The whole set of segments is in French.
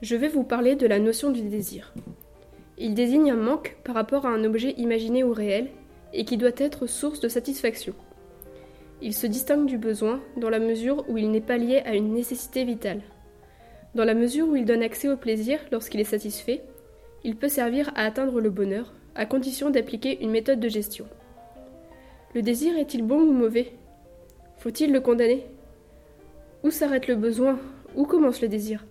Je vais vous parler de la notion du désir. Il désigne un manque par rapport à un objet imaginé ou réel et qui doit être source de satisfaction. Il se distingue du besoin dans la mesure où il n'est pas lié à une nécessité vitale. Dans la mesure où il donne accès au plaisir lorsqu'il est satisfait, il peut servir à atteindre le bonheur, à condition d'appliquer une méthode de gestion. Le désir est-il bon ou mauvais? Faut-il le condamner? Où s'arrête le besoin? Où commence le désir?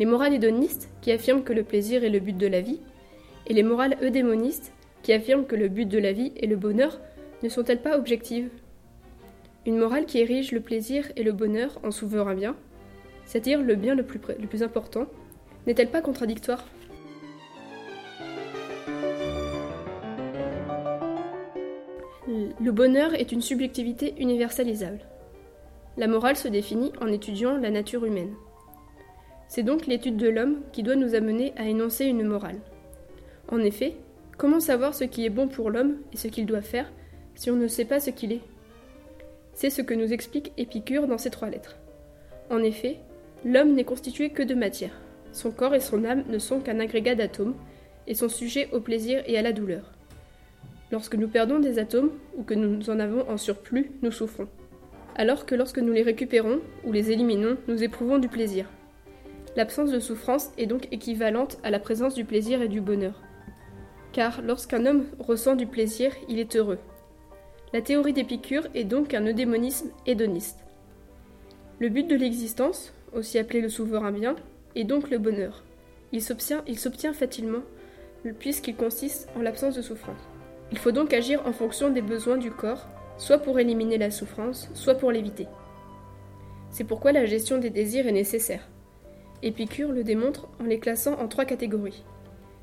Les morales hédonistes, qui affirment que le plaisir est le but de la vie, et les morales eudémonistes, qui affirment que le but de la vie est le bonheur, ne sont-elles pas objectives? Une morale qui érige le plaisir et le bonheur en souverain bien, c'est-à-dire le bien le plus, le plus important, n'est-elle pas contradictoire? Le bonheur est une subjectivité universalisable. La morale se définit en étudiant la nature humaine. C'est donc l'étude de l'homme qui doit nous amener à énoncer une morale. En effet, comment savoir ce qui est bon pour l'homme et ce qu'il doit faire si on ne sait pas ce qu'il est? C'est ce que nous explique Épicure dans ses trois lettres. En effet, l'homme n'est constitué que de matière. Son corps et son âme ne sont qu'un agrégat d'atomes et sont sujets au plaisir et à la douleur. Lorsque nous perdons des atomes ou que nous en avons en surplus, nous souffrons. Alors que lorsque nous les récupérons ou les éliminons, nous éprouvons du plaisir. L'absence de souffrance est donc équivalente à la présence du plaisir et du bonheur. Car lorsqu'un homme ressent du plaisir, il est heureux. La théorie d'Épicure est donc un eudémonisme hédoniste. Le but de l'existence, aussi appelé le souverain bien, est donc le bonheur. Il s'obtient facilement puisqu'il consiste en l'absence de souffrance. Il faut donc agir en fonction des besoins du corps, soit pour éliminer la souffrance, soit pour l'éviter. C'est pourquoi la gestion des désirs est nécessaire. Épicure le démontre en les classant en trois catégories.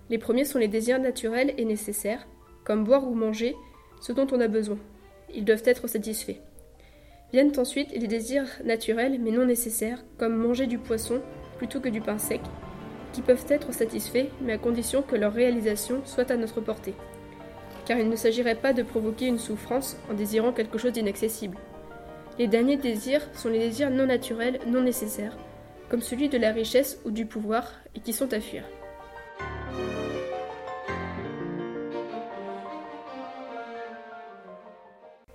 Les premiers sont les désirs naturels et nécessaires, comme boire ou manger, ce dont on a besoin. Ils doivent être satisfaits. Viennent ensuite les désirs naturels mais non nécessaires, comme manger du poisson plutôt que du pain sec, qui peuvent être satisfaits mais à condition que leur réalisation soit à notre portée car il ne s'agirait pas de provoquer une souffrance en désirant quelque chose d'inaccessible. Les derniers désirs sont les désirs non naturels, non nécessaires, comme celui de la richesse ou du pouvoir, et qui sont à fuir.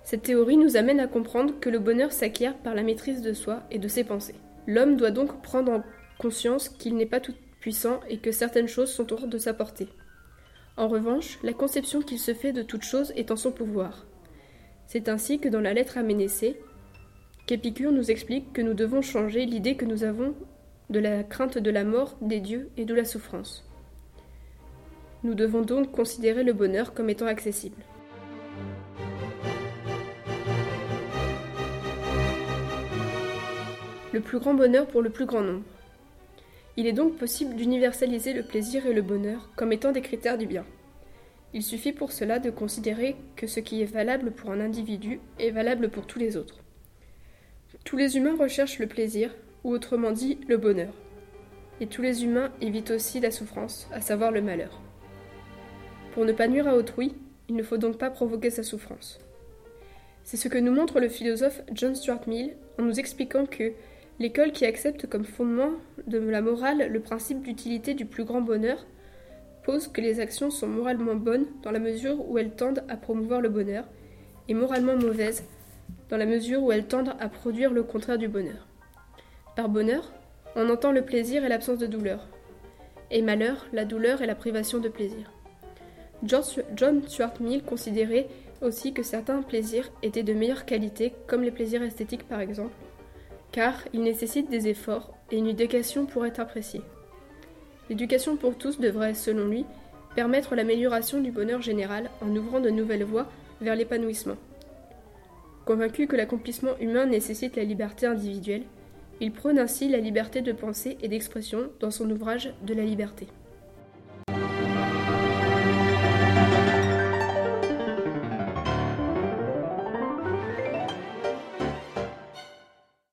Cette théorie nous amène à comprendre que le bonheur s'acquiert par la maîtrise de soi et de ses pensées. L'homme doit donc prendre en conscience qu'il n'est pas tout puissant et que certaines choses sont hors de sa portée. En revanche, la conception qu'il se fait de toute chose est en son pouvoir. C'est ainsi que dans la lettre à Ménécée, qu'Épicure nous explique que nous devons changer l'idée que nous avons de la crainte de la mort, des dieux et de la souffrance. Nous devons donc considérer le bonheur comme étant accessible. Le plus grand bonheur pour le plus grand nombre. Il est donc possible d'universaliser le plaisir et le bonheur comme étant des critères du bien. Il suffit pour cela de considérer que ce qui est valable pour un individu est valable pour tous les autres. Tous les humains recherchent le plaisir, ou autrement dit le bonheur. Et tous les humains évitent aussi la souffrance, à savoir le malheur. Pour ne pas nuire à autrui, il ne faut donc pas provoquer sa souffrance. C'est ce que nous montre le philosophe John Stuart Mill en nous expliquant que L'école qui accepte comme fondement de la morale le principe d'utilité du plus grand bonheur pose que les actions sont moralement bonnes dans la mesure où elles tendent à promouvoir le bonheur, et moralement mauvaises dans la mesure où elles tendent à produire le contraire du bonheur. Par bonheur, on entend le plaisir et l'absence de douleur, et malheur, la douleur et la privation de plaisir. John Stuart Mill considérait aussi que certains plaisirs étaient de meilleure qualité, comme les plaisirs esthétiques par exemple, car il nécessite des efforts et une éducation pour être apprécié. L'éducation pour tous devrait, selon lui, permettre l'amélioration du bonheur général en ouvrant de nouvelles voies vers l'épanouissement. Convaincu que l'accomplissement humain nécessite la liberté individuelle, il prône ainsi la liberté de pensée et d'expression dans son ouvrage De la liberté.